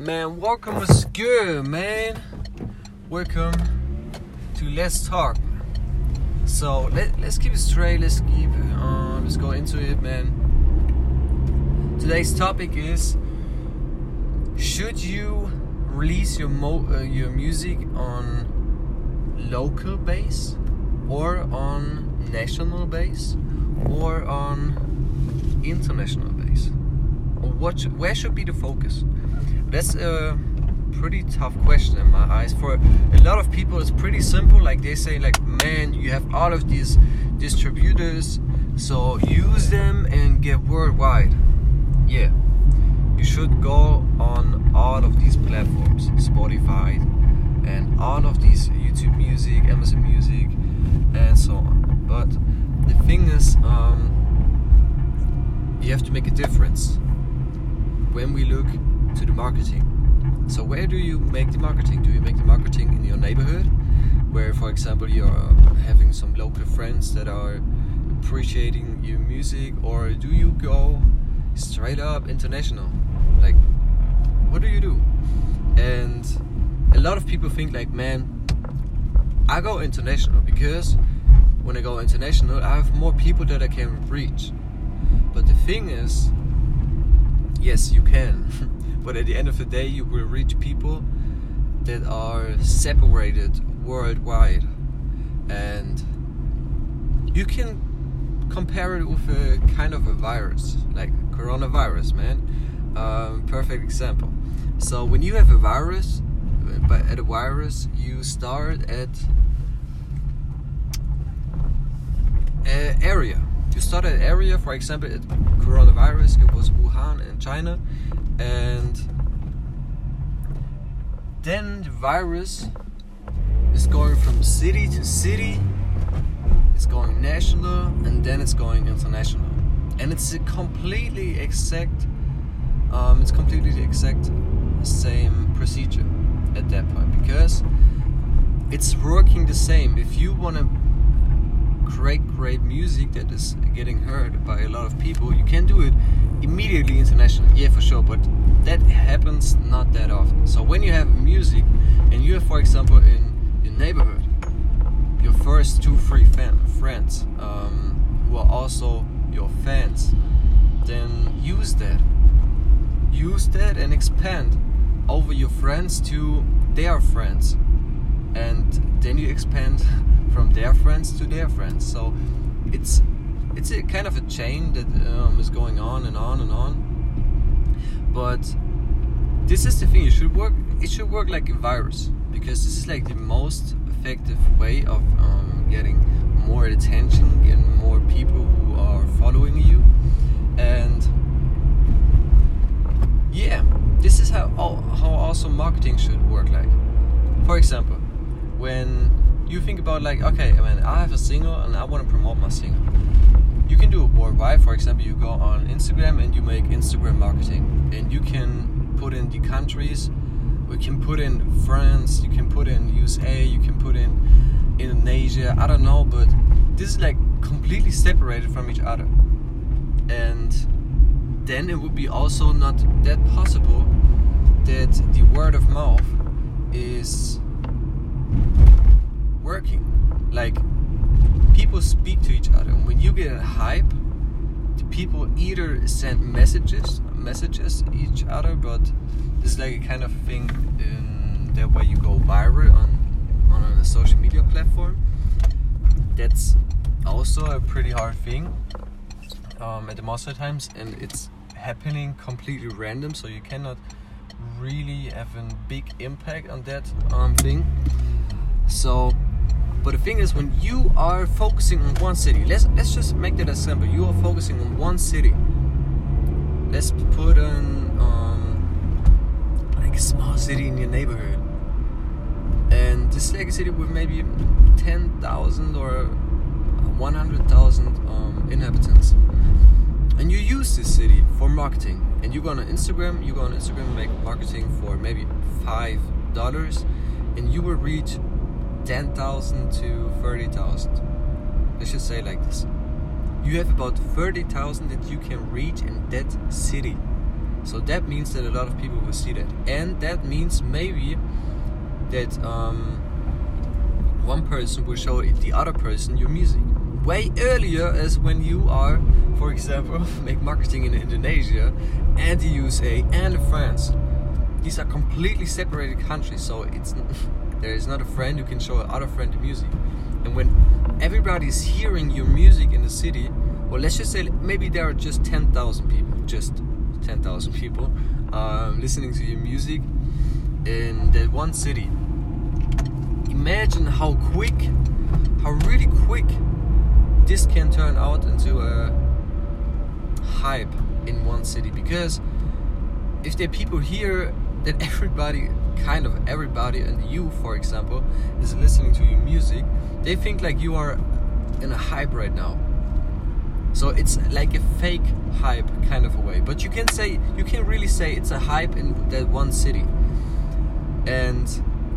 Man, welcome good, man. Welcome to Let's Talk. So let, let's keep it straight. Let's keep uh, let's go into it, man. Today's topic is: Should you release your mo- uh, your music on local base, or on national base, or on international base? Or what? Where should be the focus? That's a pretty tough question in my eyes. For a lot of people, it's pretty simple. Like they say, like, man, you have all of these distributors, so use them and get worldwide. Yeah, you should go on all of these platforms, Spotify, and all of these YouTube Music, Amazon Music, and so on. But the thing is, um, you have to make a difference when we look to the marketing. So where do you make the marketing? Do you make the marketing in your neighborhood, where, for example, you're having some local friends that are appreciating your music, or do you go straight up international? Like, what do you do? And a lot of people think like, man, I go international because when I go international, I have more people that I can reach. But the thing is, yes, you can. but at the end of the day, you will reach people that are separated worldwide. And you can compare it with a kind of a virus, like coronavirus, man. Um, perfect example. So when you have a virus, but at a virus, you start at area. You start at area, for example, at coronavirus, it was China, and then the virus is going from city to city, it's going national, and then it's going international. And it's a completely exact, um, it's completely the exact same procedure at that point because it's working the same. If you want to create great music that is getting heard by a lot of people, you can do it immediately international. Yeah, for sure, but that happens not that often. So when you have music and you have, for example, in your neighborhood, your first two, three fan, friends um, who are also your fans, then use that. Use that and expand over your friends to their friends, and then you expand from their friends to their friends. So it's it's a kind of a chain that um, is going on and on and on. But this is the thing. It should work. It should work like a virus because this is like the most effective way of um, getting more attention, and more people who are following you, and yeah, this is how how also marketing should work. Like, for example, when you think about like, okay, I mean, I have a single and I want to promote my single. You can do it worldwide. For example, you go on Instagram and you make Instagram marketing, and you can put in the countries. We can put in France. You can put in USA. You can put in Indonesia. I don't know, but this is like completely separated from each other, and then it would be also not that possible that the word of mouth is working. Like people speak to each other. When you get a hype, people either send messages, messages each other, but it's like a kind of thing in that way you go viral on on a social media platform. That's also a pretty hard thing um, at the most of the times, and it's happening completely random, so you cannot really have a big impact on that um, thing. So but the thing is, when you are focusing on one city, let's let's just make that as simple. You are focusing on one city. Let's put an um, like a small city in your neighborhood, and this like a city with maybe ten thousand or one hundred thousand um, inhabitants, and you use this city for marketing. And you go on Instagram, you go on Instagram make marketing for maybe five dollars, and you will reach 10,000 to 30,000. Let's just say like this. You have about 30,000 that you can reach in that city. So that means that a lot of people will see that, and that means maybe that um, one person will show the other person your music way earlier as when you are, for example, make marketing in Indonesia and the USA and France. These are completely separated countries, so it's there is not a friend who can show another friend the music. And when everybody is hearing your music in the city, well, let's just say maybe there are just 10,000 people, just 10,000 people um, listening to your music in that one city. Imagine how quick, how really quick this can turn out into a hype in one city because if there are people here that everybody kind of everybody and you for example is listening to your music they think like you are in a hype right now. So it's like a fake hype kind of a way. But you can say you can really say it's a hype in that one city. And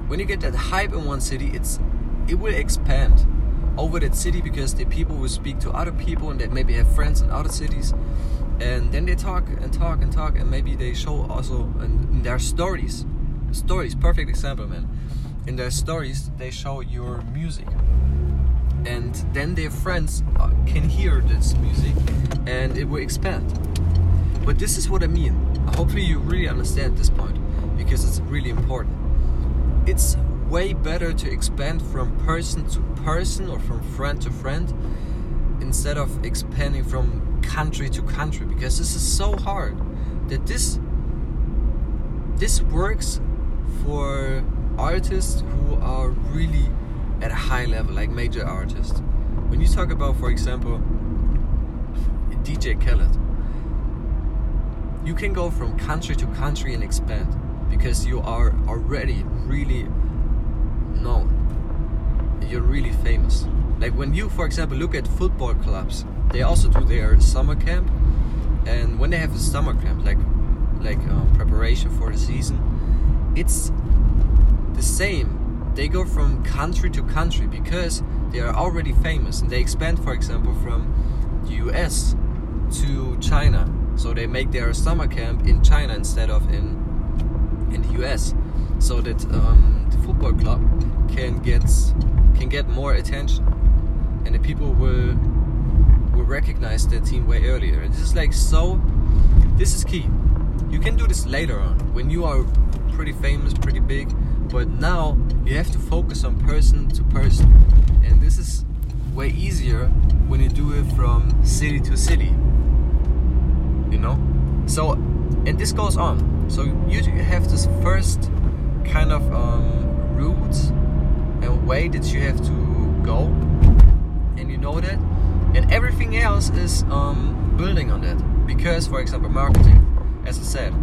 when you get that hype in one city it's it will expand over that city because the people will speak to other people and they maybe have friends in other cities. And then they talk and talk and talk and maybe they show also in, their stories stories perfect example man. In their stories they show your music. And then their friends uh, can hear this music and it will expand. But this is what i mean. Hopefully you really understand this point because it's really important. It's way better to expand from person to person or from friend to friend instead of expanding from country to country because this is so hard that this this works for artists who are really at a high level, like major artists. When you talk about, for example, DJ Khaled, you can go from country to country and expand because you are already really known. You're really famous. Like when you, for example, look at football clubs, they also do their summer camp, and when they have a summer camp, like like uh, preparation for the season, it's the same. They go from country to country because they are already famous and they expand, for example, from the US to China. So they make their summer camp in China instead of in in the US, so that um, the football club can get can get more attention, and the people will will recognize their team way earlier. And this is like so. This is key. You can do this later on when you are pretty famous, pretty big, but now you have to focus on person to person, and this is way easier when you do it from city to city. You know, so and this goes on. So you have this first kind of um, route and way that you have to go, and you know that, and everything else is um, building on that. Because, for example, marketing, as I said,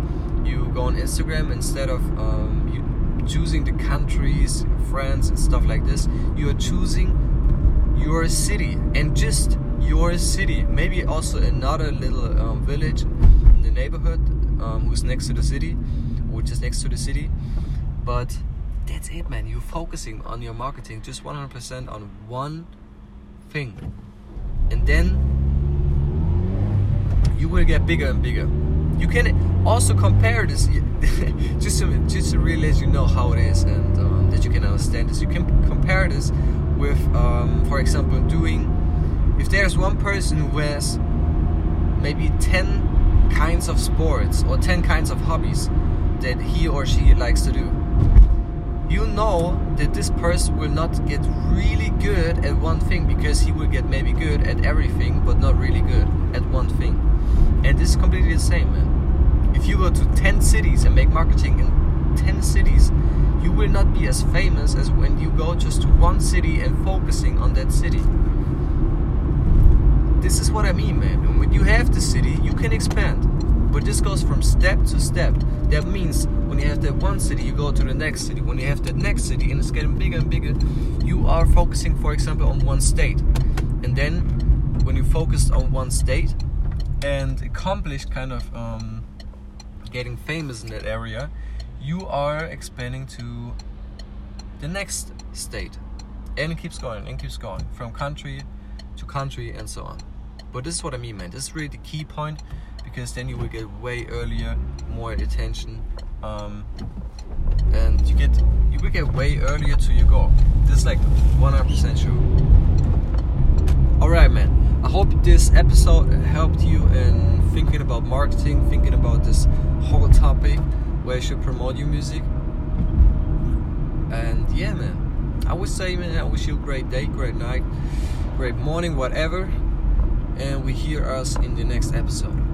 you go on Instagram instead of um, choosing the countries, friends, and stuff like this. You are choosing your city and just your city. Maybe also another little um, village in the neighborhood um, who's next to the city, which is next to the city. But that's it, man. You're focusing on your marketing just 100% on one thing, and then you will get bigger and bigger. You can also compare this, just to, just to realize you know how it is and um, that you can understand this. You can compare this with, um, for example, doing. If there's one person who has maybe 10 kinds of sports or 10 kinds of hobbies that he or she likes to do, you know that this person will not get really good at one thing because he will get maybe good at everything but not really good at one thing. Is completely the same, man. If you go to 10 cities and make marketing in 10 cities, you will not be as famous as when you go just to one city and focusing on that city. This is what I mean, man. When you have the city, you can expand. But this goes from step to step. That means when you have that one city, you go to the next city. When you have that next city and it's getting bigger and bigger, you are focusing, for example, on one state. And then when you focus on one state, and accomplish kind of um, getting famous in that area, you are expanding to the next state. And it keeps going and keeps going from country to country and so on. But this is what I mean, man. This is really the key point because then you will get way earlier more attention. Um, and you get you will get way earlier to your goal. This is like 100% sure. Alright, man. I hope this episode helped you about marketing, thinking about this whole topic where you should promote your music. And yeah, man. I would say, man, I wish you a great day, great night, great morning, whatever. And we hear us in the next episode.